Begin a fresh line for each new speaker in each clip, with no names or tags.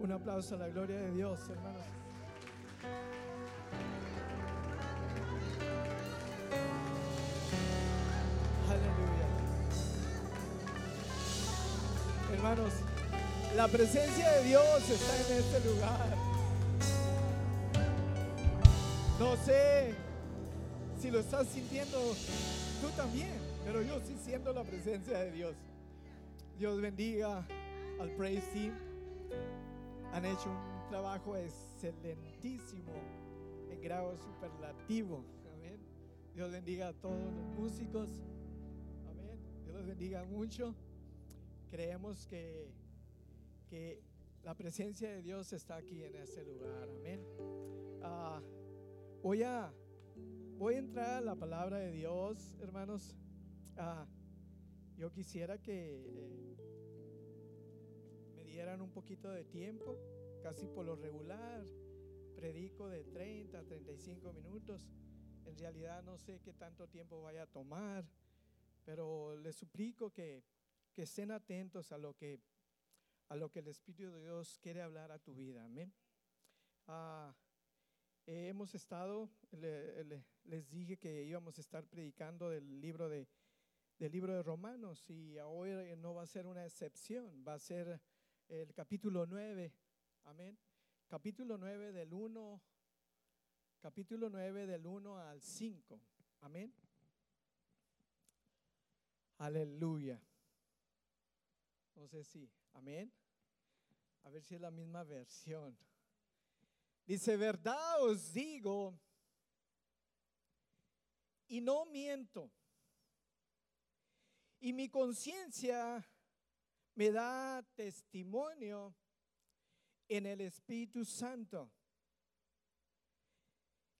Un aplauso a la gloria de Dios, hermanos. Aleluya. Hermanos, la presencia de Dios está en este lugar. No sé si lo estás sintiendo tú también, pero yo sí siento la presencia de Dios. Dios bendiga al Praise Team. Han hecho un trabajo excelentísimo en grado superlativo. Amén. Dios bendiga a todos los músicos. Amén. Dios los bendiga mucho. Creemos que, que la presencia de Dios está aquí en este lugar. Amén. Ah, voy, a, voy a entrar a la palabra de Dios, hermanos. Ah, yo quisiera que eh, dieran un poquito de tiempo, casi por lo regular. Predico de 30 a 35 minutos. En realidad no sé qué tanto tiempo vaya a tomar, pero les suplico que, que estén atentos a lo que, a lo que el Espíritu de Dios quiere hablar a tu vida. Amén. Ah, hemos estado, le- le- les dije que íbamos a estar predicando del libro de, del libro de Romanos y hoy no va a ser una excepción, va a ser el capítulo 9. Amén. Capítulo 9 del 1 capítulo 9 del 1 al 5. Amén. Aleluya. No sé si, amén. A ver si es la misma versión. Dice, verdad os digo, y no miento. Y mi conciencia me da testimonio en el Espíritu Santo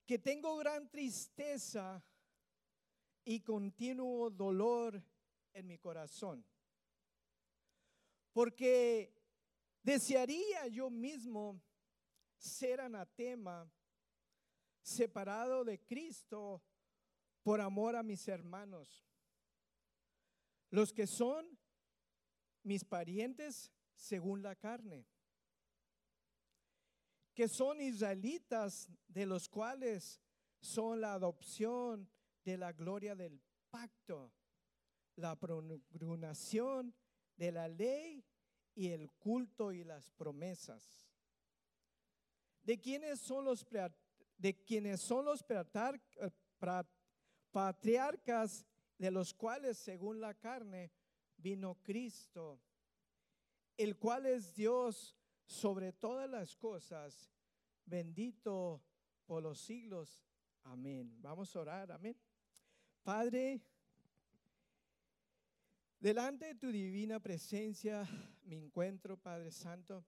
que tengo gran tristeza y continuo dolor en mi corazón. Porque desearía yo mismo ser anatema, separado de Cristo por amor a mis hermanos, los que son mis parientes según la carne que son israelitas, de los cuales son la adopción de la gloria del pacto, la promulgación de la ley y el culto y las promesas. De quienes son los de quienes son los eh, patriarcas de los cuales según la carne vino Cristo, el cual es Dios sobre todas las cosas, bendito por los siglos. Amén. Vamos a orar, amén. Padre, delante de tu divina presencia me encuentro, Padre Santo.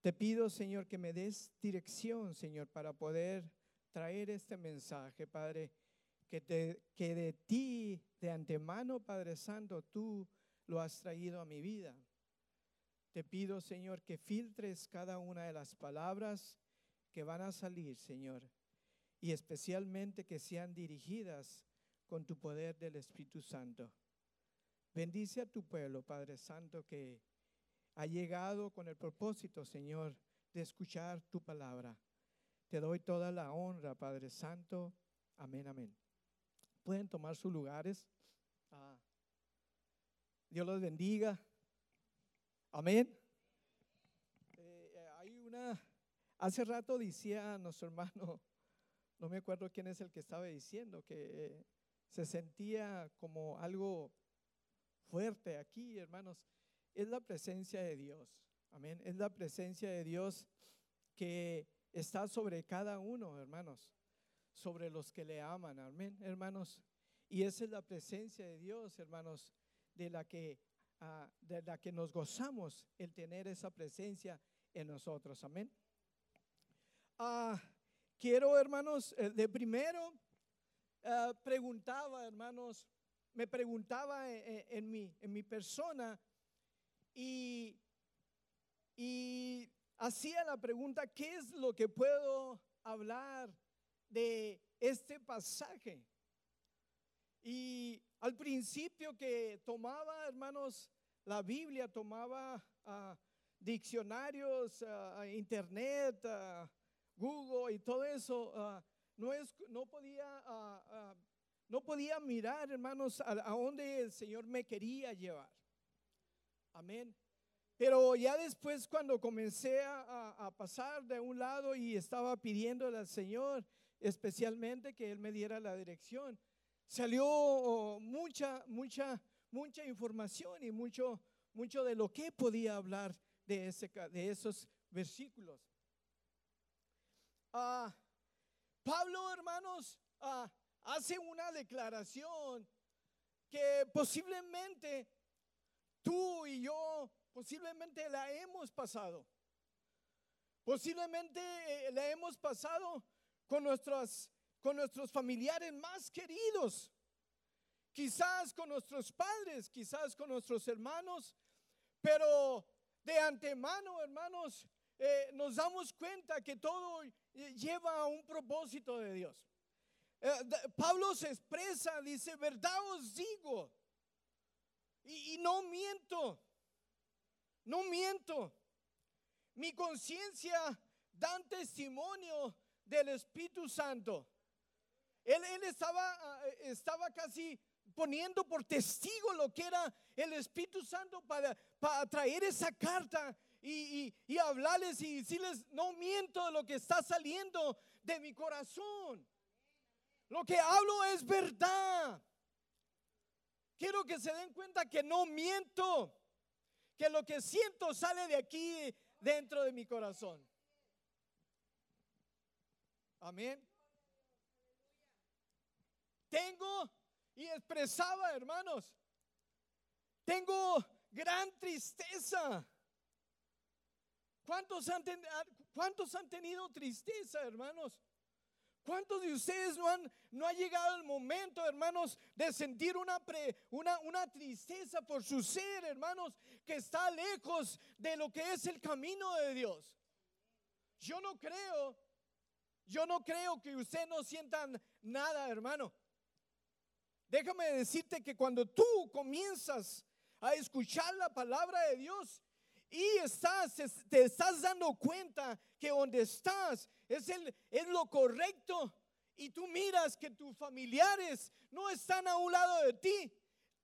Te pido, Señor, que me des dirección, Señor, para poder traer este mensaje, Padre, que, de ti, de antemano, Padre Santo, tú lo has traído a mi vida. Te pido, Señor, que filtres cada una de las palabras que van a salir, Señor, y especialmente que sean dirigidas con tu poder del Espíritu Santo. Bendice a tu pueblo, Padre Santo, que ha llegado con el propósito, Señor, de escuchar tu palabra. Te doy toda la honra, Padre Santo. Amén, amén. Pueden tomar sus lugares. Ah, Dios los bendiga. Amén. Eh, eh, hay una, hace rato decía nuestro hermano, no me acuerdo quién es el que estaba diciendo, que eh, se sentía como algo fuerte aquí, hermanos. Es la presencia de Dios. Amén. Es la presencia de Dios que está sobre cada uno, hermanos. Sobre los que le aman. Amén, hermanos. Y esa es la presencia de Dios, hermanos, de la que ah, de la que nos gozamos el tener esa presencia en nosotros. Amén. Ah, quiero, hermanos, eh, de primero ah, preguntaba, hermanos, me preguntaba en, en- en mi, en mi persona y, y hacía la pregunta, ¿qué es lo que puedo hablar de este pasaje? Y al principio que tomaba, hermanos, la Biblia, tomaba ah, diccionarios, ah, internet, ah, Google y todo eso, no, es, no, podía, no podía mirar, hermanos, a, a dónde el Señor me quería llevar. Amén. Pero ya después cuando comencé a- a pasar de un lado y estaba pidiéndole al Señor, especialmente que Él me diera la dirección, salió oh, mucha, mucha, mucha información y mucho, mucho de lo que podía hablar de, ese, de esos versículos. Ah, Pablo, hermanos, ah, hace una declaración que posiblemente tú y yo posiblemente la hemos pasado. Posiblemente eh, la hemos pasado con nuestros, con nuestros familiares más queridos. Quizás con nuestros padres, quizás con nuestros hermanos, pero de antemano, hermanos, eh, nos damos cuenta que todo eh, lleva a un propósito de Dios. Eh, Pablo se expresa, dice, verdad os digo, y, y no miento, no miento. Mi conciencia da testimonio del Espíritu Santo. Él, estaba, ah, estaba casi poniendo por testigo lo que era el Espíritu Santo para, para traer esa carta y, y- y hablarles y decirles, no miento de lo que está saliendo de mi corazón. Lo que hablo es verdad. Quiero que se den cuenta que no miento, que lo que siento sale de aquí dentro de mi corazón. Amén. Tengo y expresaba, hermanos, tengo gran tristeza. ¿Cuántos han, ten- ¿Cuántos han tenido tristeza, hermanos? ¿Cuántos de ustedes no han no ha llegado el momento, hermanos, de sentir una, pre- una, una tristeza por su ser, hermanos, que está lejos de lo que es el camino de Dios? Yo no creo, yo no creo que usted no sienta nada, hermano. Déjame decirte que cuando tú comienzas a escuchar la palabra de Dios y estás, es- te estás dando cuenta que donde estás es, el, es lo correcto y tú miras que tus familiares no están a un lado de ti,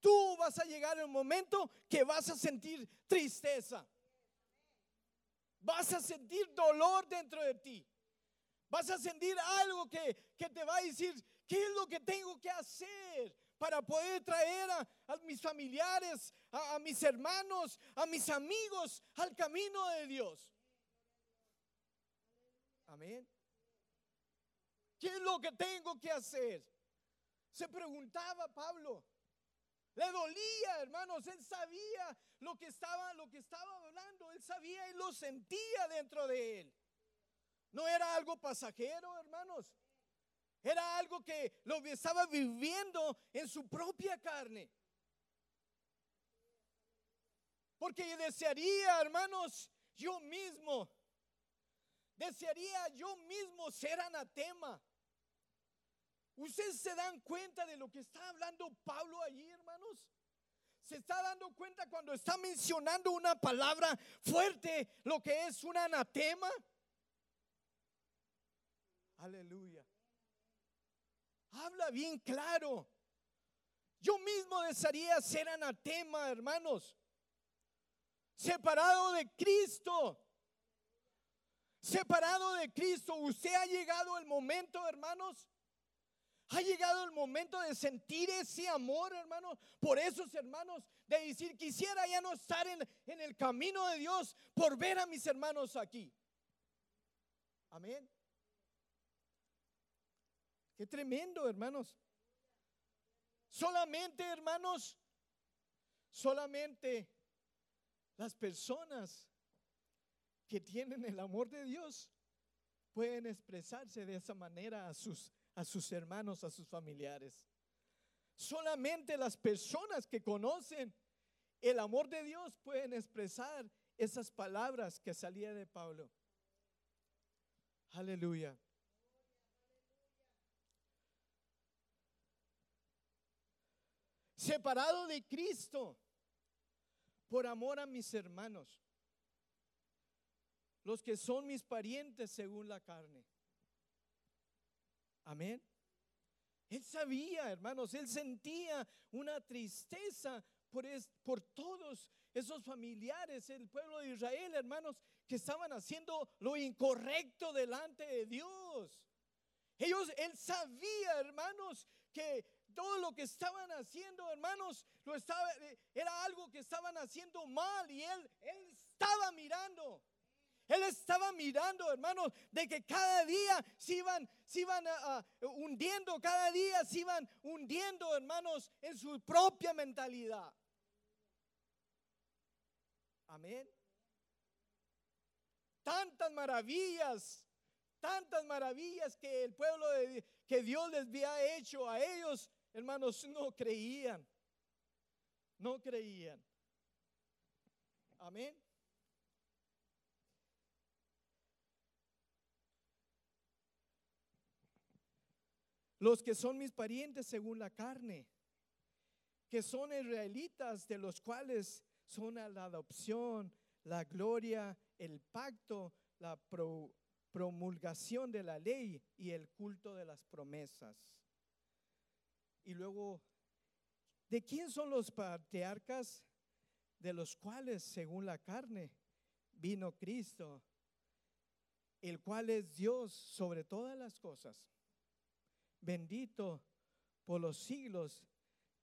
tú vas a llegar el momento que vas a sentir tristeza. Vas a sentir dolor dentro de ti. Vas a sentir algo que, que te va a decir, ¿qué es lo que tengo que hacer para poder traer a, mis familiares, a, a mis hermanos, a mis amigos al camino de Dios? Amén. ¿Qué es lo que tengo que hacer? Se preguntaba Pablo. Le dolía, hermanos, él sabía lo que estaba lo que estaba hablando, él sabía y lo sentía dentro de él. No era algo pasajero, hermanos. Era algo que lo estaba viviendo en su propia carne. Porque desearía, hermanos, yo mismo, desearía yo mismo ser anatema. ¿Ustedes se dan cuenta de lo que está hablando Pablo allí, hermanos? Se está dando cuenta cuando está mencionando una palabra fuerte, lo que es un anatema. Aleluya. Habla bien claro. Yo mismo desearía ser anatema, hermanos. Separado de Cristo. Separado de Cristo. Usted ha llegado el momento, hermanos. Ha llegado el momento de sentir ese amor, hermanos, por esos hermanos, de decir, quisiera ya no estar en, en el camino de Dios por ver a mis hermanos aquí. Amén. Qué tremendo, hermanos. Solamente, hermanos, solamente las personas que tienen el amor de Dios pueden expresarse de esa manera a sus, a sus hermanos, a sus familiares. Solamente las personas que conocen el amor de Dios pueden expresar esas palabras que salía de Pablo. Aleluya. Separado de Cristo por amor a mis hermanos. los que son mis parientes según la carne. Amén. Él sabía, hermanos, él sentía una tristeza por, por todos esos familiares, el pueblo de Israel, hermanos, que estaban haciendo lo incorrecto delante de Dios. Ellos, él sabía, hermanos, que todo lo que estaban haciendo, hermanos, lo estaba, era algo que estaban haciendo mal y él, él estaba mirando. Él estaba mirando, hermanos, de que cada día se iban, se iban hundiendo, cada día se iban hundiendo, hermanos, en su propia mentalidad. Amén. Tantas maravillas, tantas maravillas que el pueblo de, que Dios les había hecho a ellos, hermanos, no creían. No creían. Amén. los que son mis parientes según la carne, que son israelitas, de los cuales son la adopción, la gloria, el pacto, la promulgación de la ley y el culto de las promesas. Y luego, ¿de quién son los patriarcas? De los cuales, según la carne, vino Cristo, el cual es Dios sobre todas las cosas bendito por los siglos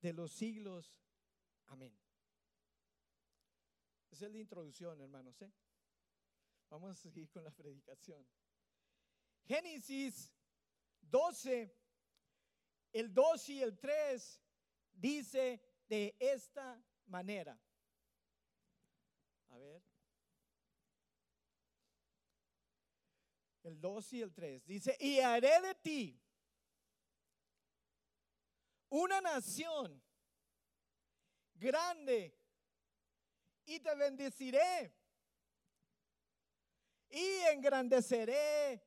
de los siglos. Amén. Esa es la introducción, hermanos. ¿eh? Vamos a seguir con la predicación. Génesis 12, el 2 y el 3 dice de esta manera. A ver. El 2 y el 3 dice, y haré de ti una nación grande y te bendeciré y engrandeceré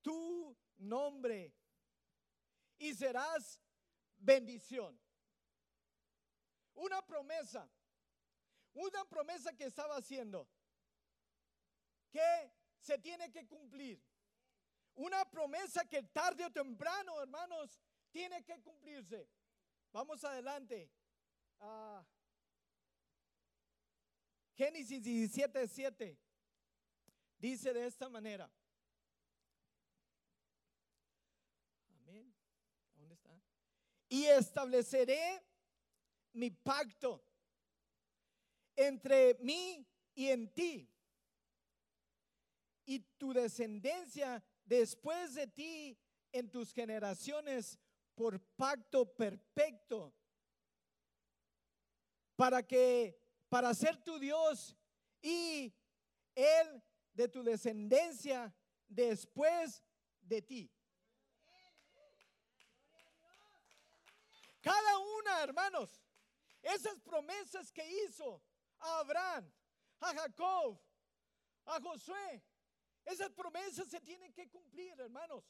tu nombre y serás bendición. Una promesa, una promesa que estaba haciendo, que se tiene que cumplir. Una promesa que tarde o temprano, hermanos, tiene que cumplirse. Vamos adelante. Ah, Génesis 17, 7 dice de esta manera. Amén. ¿Dónde Y estableceré mi pacto entre mí y en ti. Y tu descendencia después de ti en tus generaciones por pacto perfecto para que para ser tu Dios y él de tu descendencia después de ti. Cada una, hermanos, esas promesas que hizo a Abraham, a Jacob, a Josué, esas promesas se tienen que cumplir, hermanos.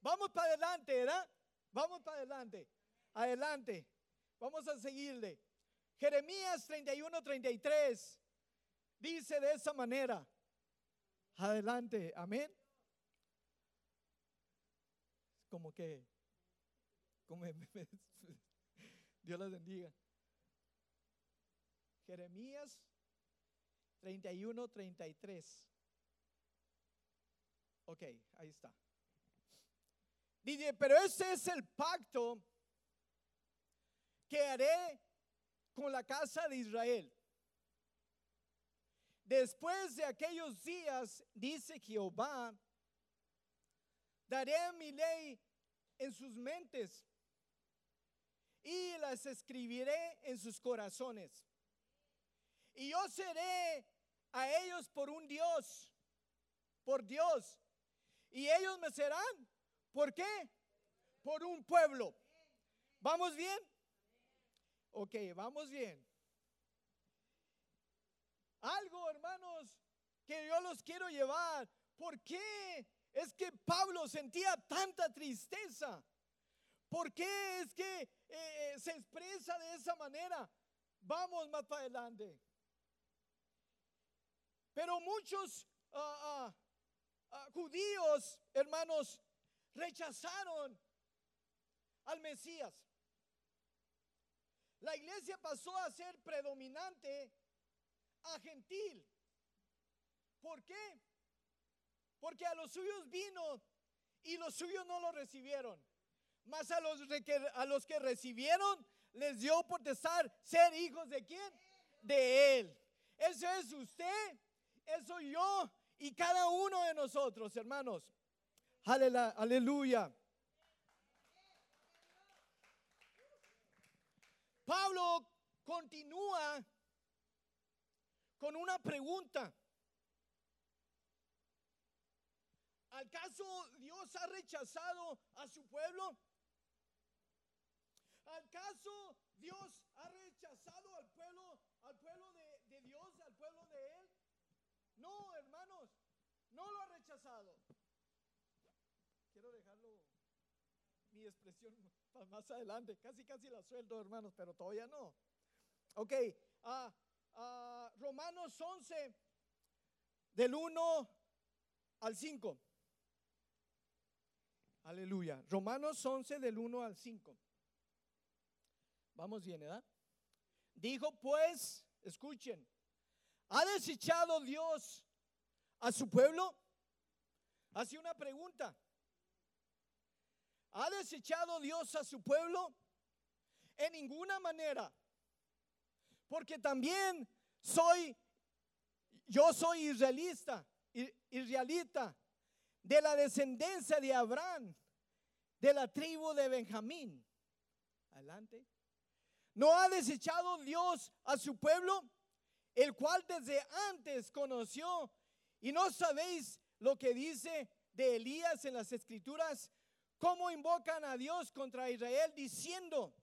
Vamos para adelante, ¿verdad? Vamos para adelante. Adelante. Vamos a seguirle. Jeremías 31, 33 dice de esa manera. Adelante. Amén. Como que, como Dios las bendiga. Jeremías 31, 33. Ok, ahí está. Dice, pero ese es el pacto que haré con la casa de Israel. Después de aquellos días, dice Jehová, daré mi ley en sus mentes y las escribiré en sus corazones. Y yo seré a ellos por un Dios, por Dios, y ellos me serán ¿Por qué? Por un pueblo. ¿Vamos bien? Ok, vamos bien. Algo, hermanos, que yo los quiero llevar. ¿Por qué es que Pablo sentía tanta tristeza? ¿Por qué es que eh, eh, se expresa de esa manera? Vamos más para adelante. Pero muchos ah, ah, ah, judíos, hermanos, rechazaron al Mesías. La iglesia pasó a ser predominante a gentil. ¿Por qué? Porque a los suyos vino y los suyos no lo recibieron. Mas a los, a los que recibieron les dio potestad ser hijos de quién? De Él. Eso es usted, eso yo y cada uno de nosotros, hermanos. Aleluya. Pablo continúa con una pregunta. ¿Acaso Dios ha rechazado a su pueblo? ¿Acaso Dios ha rechazado al pueblo, al pueblo de, Dios, al pueblo de Él? No, hermanos, no lo ha rechazado. Quiero dejarlo mi expresión para más adelante. Casi, casi la suelto, hermanos, pero todavía no. Ok, uh, Romanos 11, del 1 al 5. Aleluya. Romanos 11, del 1 al 5. Vamos bien, ¿verdad? Dijo pues, escuchen, ¿ha desechado Dios a su pueblo? Hace una pregunta. ¿Ha desechado Dios a su pueblo? En ninguna manera. Porque también soy, yo soy israelista, israelita, de la descendencia de Abraham, de la tribu de Benjamín. Adelante. ¿No ha desechado Dios a su pueblo, el cual desde antes conoció? Y no sabéis lo que dice de Elías en las escrituras, cómo invocan a Dios contra Israel diciendo,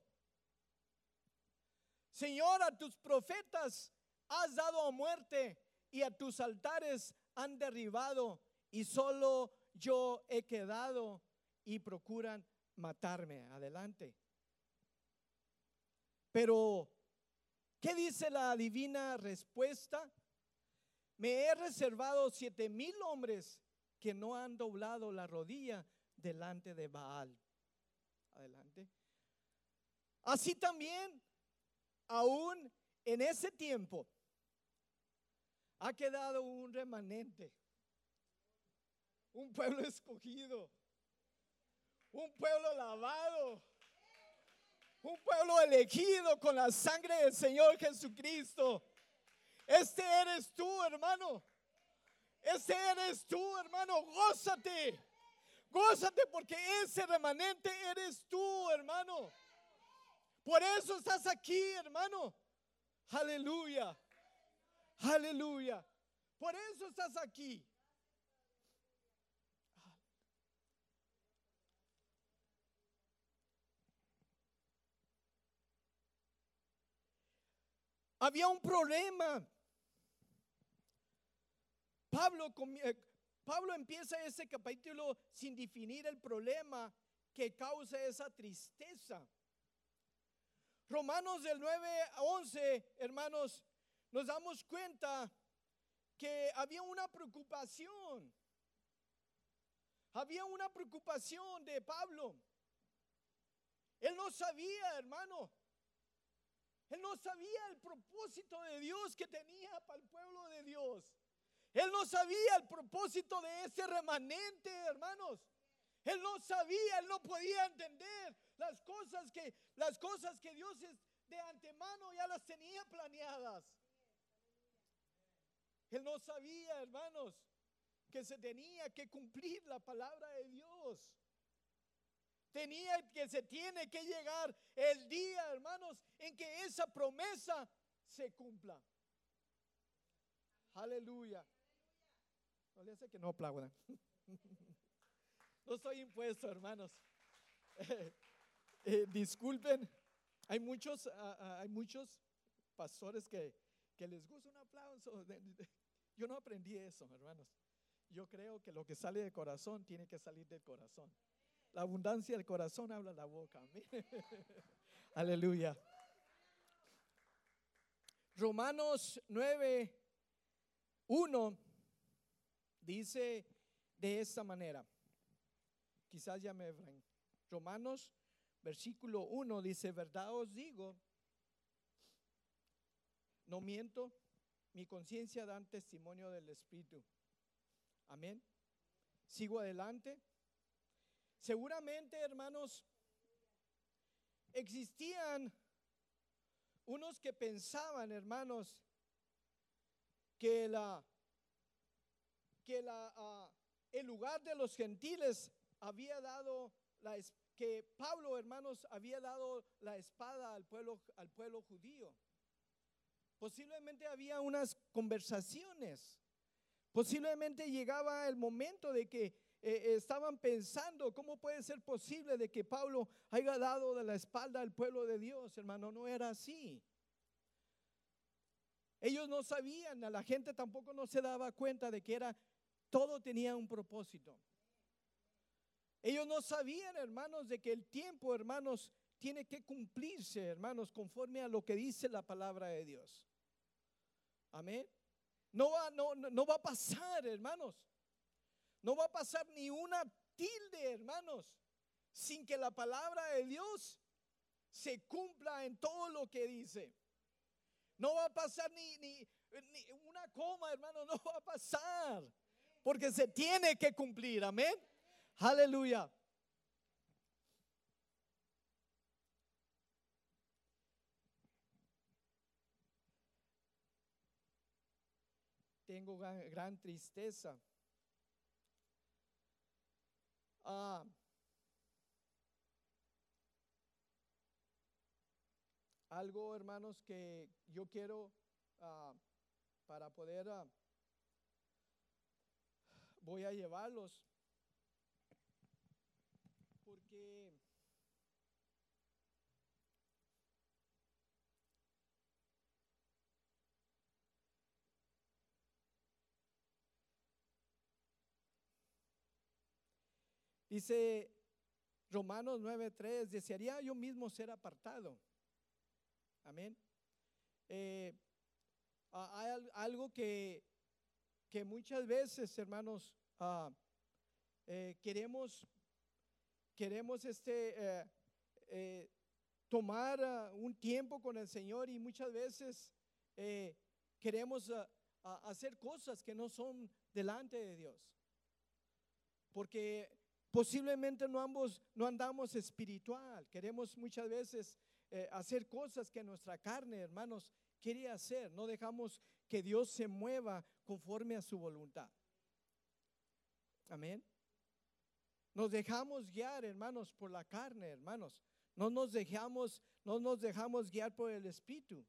Señor, a tus profetas has dado a muerte y a tus altares han derribado y solo yo he quedado y procuran matarme. Adelante. Pero, ¿qué dice la divina respuesta? Me he reservado siete mil hombres que no han doblado la rodilla delante de Baal. Adelante. Así también, aún en ese tiempo, ha quedado un remanente, un pueblo escogido, un pueblo lavado, un pueblo elegido con la sangre del Señor Jesucristo. Este eres tú, hermano. Este eres tú, hermano. Gózate. Gózate porque ese remanente eres tú, hermano. Por eso estás aquí, hermano. Aleluya. Aleluya. Por eso estás aquí. Había un problema. Pablo, eh, Pablo empieza ese capítulo sin definir el problema que causa esa tristeza. Romanos del 9 a 11, hermanos, nos damos cuenta que había una preocupación. Había una preocupación de Pablo. Él no sabía, hermano. Él no sabía el propósito de Dios que tenía para el pueblo de Dios. Él no sabía el propósito de ese remanente, hermanos. Él no sabía, él no podía entender las cosas que las cosas que Dios de antemano ya las tenía planeadas. Él no sabía, hermanos, que se tenía que cumplir la palabra de Dios. Tenía que se tiene que llegar el día, hermanos, en que esa promesa se cumpla. Aleluya. No le hace que no aplaudan. No soy impuesto, hermanos. Eh, disculpen, hay muchos, ah, hay muchos pastores que, les gusta un aplauso. Yo no aprendí eso, hermanos. Yo creo que lo que sale del corazón tiene que salir del corazón. La abundancia del corazón habla la boca. Aleluya. Romanos 9, 1 Dice de esta manera, quizás ya me ven. Romanos, versículo 1 dice, verdad os digo, no miento, mi conciencia da testimonio del Espíritu. Amén. Sigo adelante. Seguramente, hermanos, existían unos que pensaban, hermanos, que la que la, ah, el lugar de los gentiles había dado la que Pablo, hermanos, había dado la espada al pueblo al pueblo judío. Posiblemente había unas conversaciones. Posiblemente llegaba el momento de que eh, estaban pensando, ¿cómo puede ser posible de que Pablo haya dado de la espalda al pueblo de Dios? Hermano, no era así. Ellos no sabían, a la gente tampoco no se daba cuenta de que era, todo tenía un propósito. Ellos no sabían, hermanos, de que el tiempo, hermanos, tiene que cumplirse, hermanos, conforme a lo que dice la palabra de Dios. Amén. No va, no, no va a pasar, hermanos. No va a pasar ni una tilde, hermanos, sin que la palabra de Dios se cumpla en todo lo que dice. No va a pasar ni, ni, una coma, hermano, no va a pasar. Porque se tiene que cumplir, amén. Aleluya. Tengo gran, tristeza. Ah, algo, hermanos, que yo quiero ah, para poder, ah, voy a llevarlos, porque dice Romanos 9:3, desearía yo mismo ser apartado Amén. Eh, hay algo que, que, muchas veces, hermanos, ah, eh, queremos, queremos este, eh, tomar ah, un tiempo con el Señor y muchas veces queremos ah, hacer cosas que no son delante de Dios. Porque posiblemente no, ambos, no andamos espiritual. Queremos muchas veces eh, hacer cosas que nuestra carne, hermanos, quiere hacer. No dejamos que Dios se mueva conforme a su voluntad. Amén. Nos dejamos guiar, hermanos, por la carne, hermanos. No nos dejamos, no nos dejamos guiar por el Espíritu.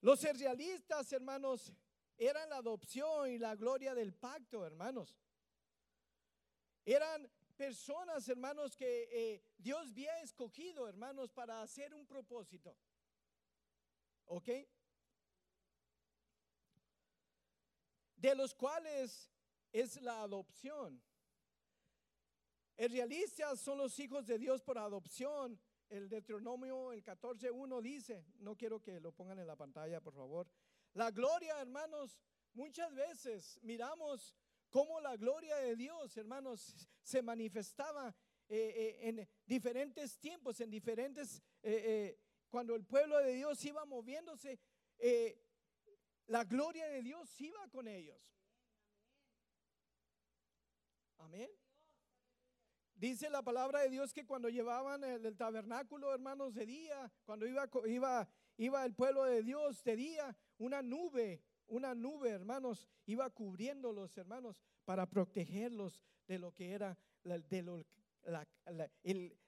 Los realistas, hermanos, eran la adopción y la gloria del pacto, hermanos. Eran personas, hermanos, que eh, Dios había escogido, hermanos, para hacer un propósito. ¿Ok? De los cuales es la adopción. El realistas son los hijos de Dios por adopción. El Deuteronomio, el 14.1 dice, no quiero que lo pongan en la pantalla, por favor. La gloria, hermanos, muchas veces miramos cómo la gloria de Dios, hermanos, se manifestaba eh, eh, en diferentes tiempos, en diferentes, eh, cuando el pueblo de Dios iba moviéndose, la gloria de Dios iba con ellos. Amén. Dice la palabra de Dios que cuando llevaban el, tabernáculo, hermanos, de día, cuando iba, iba, iba el pueblo de Dios de día, una nube una nube, hermanos, iba cubriendo los hermanos para protegerlos de lo que era de lo,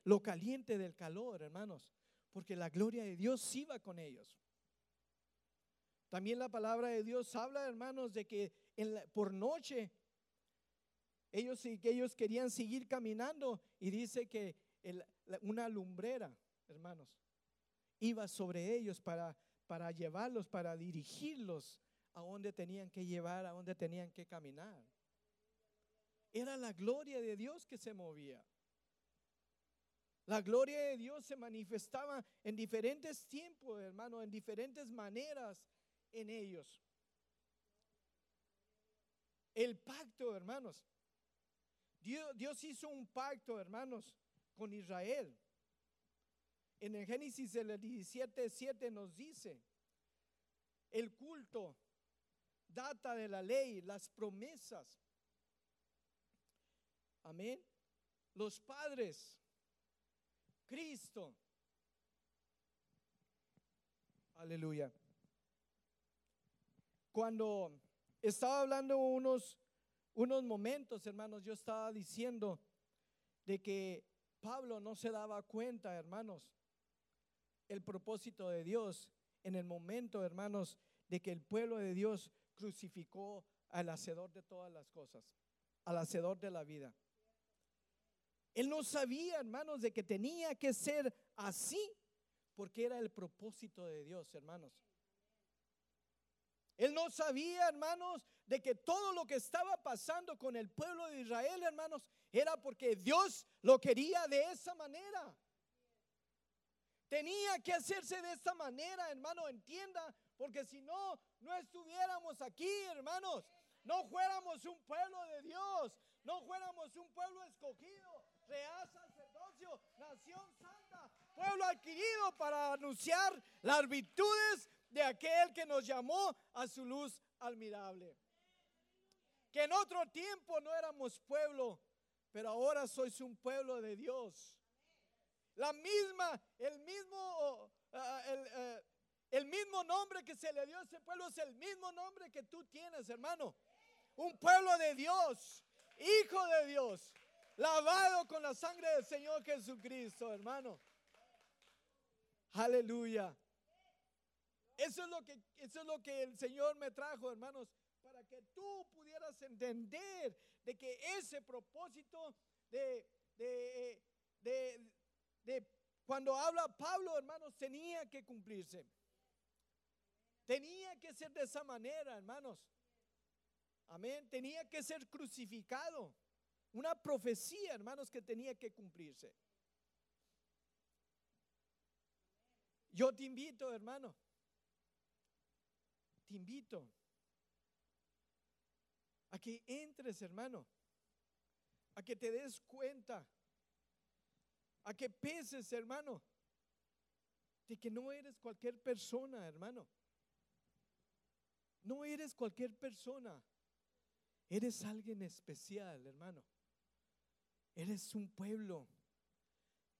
lo caliente del calor, hermanos, porque la gloria de Dios iba con ellos. También la palabra de Dios habla, hermanos, de que por noche ellos, ellos querían seguir caminando y dice que una lumbrera, hermanos, iba sobre ellos para, para llevarlos, para dirigirlos a dónde tenían que llevar, a dónde tenían que caminar. Era la gloria de Dios que se movía. La gloria de Dios se manifestaba en diferentes tiempos, hermano, en diferentes maneras en ellos. el pacto, hermanos. Dios, Dios hizo un pacto, hermanos, con Israel. En el Génesis del 17, 7 nos dice, el culto data de la ley, las promesas. Amén. Los padres, Cristo. Aleluya. Cuando estaba hablando unos, unos momentos, hermanos, yo estaba diciendo de que Pablo no se daba cuenta, hermanos, el propósito de Dios en el momento, hermanos, de que el pueblo de Dios crucificó al hacedor de todas las cosas, al hacedor de la vida. Él no sabía, hermanos, de que tenía que ser así, porque era el propósito de Dios, hermanos. Él no sabía, hermanos, de que todo lo que estaba pasando con el pueblo de Israel, hermanos, era porque Dios lo quería de esa manera. Tenía que hacerse de esta manera, hermano, entienda, porque si no, no estuviéramos aquí, hermanos. No fuéramos un pueblo de Dios, no fuéramos un pueblo escogido, real sacerdocio, nación santa, pueblo adquirido para anunciar las virtudes de aquel que nos llamó a su luz admirable. Que en otro tiempo no éramos pueblo, pero ahora sois un pueblo de Dios. La misma, el mismo, el, eh, el mismo nombre que se le dio a ese pueblo es el mismo nombre que tú tienes, hermano. Un pueblo de Dios, hijo de Dios, lavado con la sangre del Señor Jesucristo, hermano. Aleluya. Eso es lo que, eso es lo que el Señor me trajo, hermanos, para que tú pudieras entender de que ese propósito de, de, de, de cuando habla Pablo, hermanos, tenía que cumplirse. Tenía que ser de esa manera, hermanos. Amén. Tenía que ser crucificado. Una profecía, hermanos, que tenía que cumplirse. Yo te invito, hermano. Te invito a que entres, hermano. A que te des cuenta. A que penses, hermano. De que no eres cualquier persona, hermano. No eres cualquier persona. Eres alguien especial, hermano. Eres un pueblo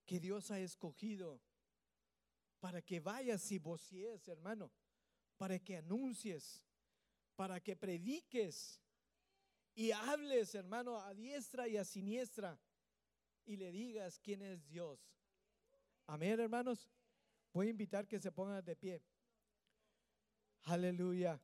que Dios ha escogido para que vayas y vocies, hermano, para que anuncies, para que prediques y hables, hermano, a diestra y a siniestra y le digas quién es Dios. Amén, hermanos. Voy a invitar que se pongan de pie. Aleluya.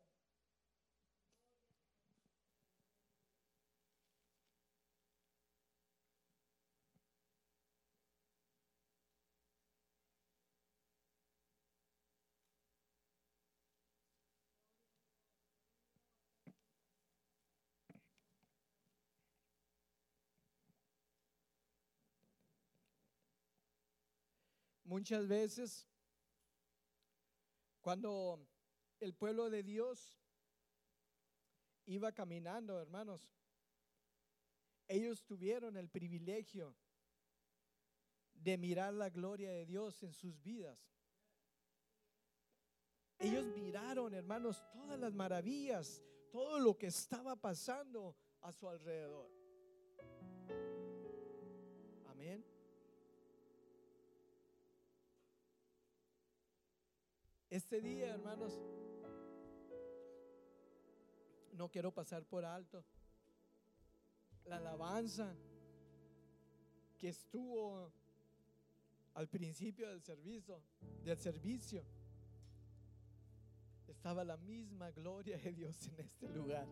Muchas veces, cuando el pueblo de Dios iba caminando, hermanos, ellos tuvieron el privilegio de mirar la gloria de Dios en sus vidas. Ellos miraron, hermanos, todas las maravillas, todo lo que estaba pasando a su alrededor. Amén. Este día, hermanos, no quiero pasar por alto la alabanza que estuvo al principio del servicio, del servicio. Estaba la misma gloria de Dios en este lugar.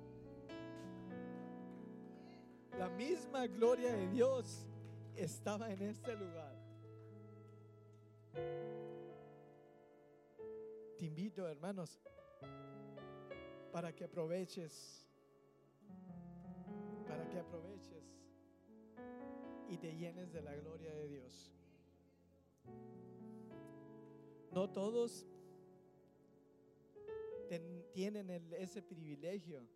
La misma gloria de Dios estaba en este lugar. Te invito, hermanos, para que aproveches, para que aproveches y te llenes de la gloria de Dios. No todos tienen ese privilegio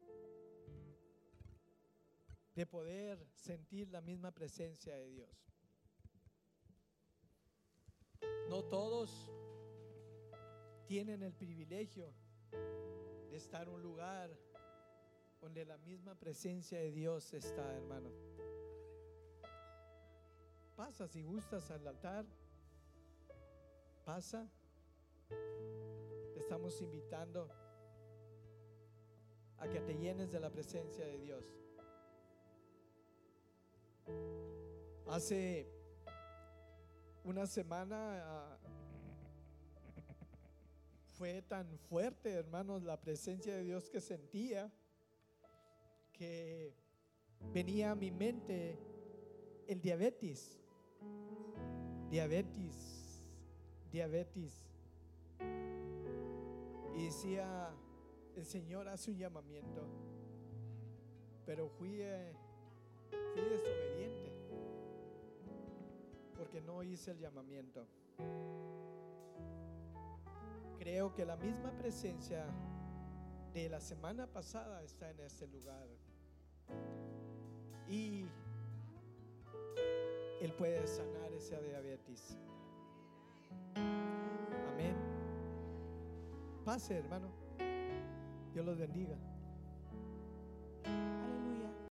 de poder sentir la misma presencia de Dios. No todos tienen el privilegio de estar en un lugar donde la misma presencia de Dios está, hermano. Pasa si gustas al altar. Pasa. Te estamos invitando a que te llenes de la presencia de Dios. Hace una semana ah, fue tan fuerte, hermanos, la presencia de Dios que sentía que venía a mi mente el diabetes, diabetes, diabetes. Y decía, el Señor hace un llamamiento, pero fui, eh, fui desobediente porque no hice el llamamiento. Creo que la misma presencia de la semana pasada está en este lugar. Y Él puede sanar esa diabetes. Amén. Pase, hermano. Dios los bendiga.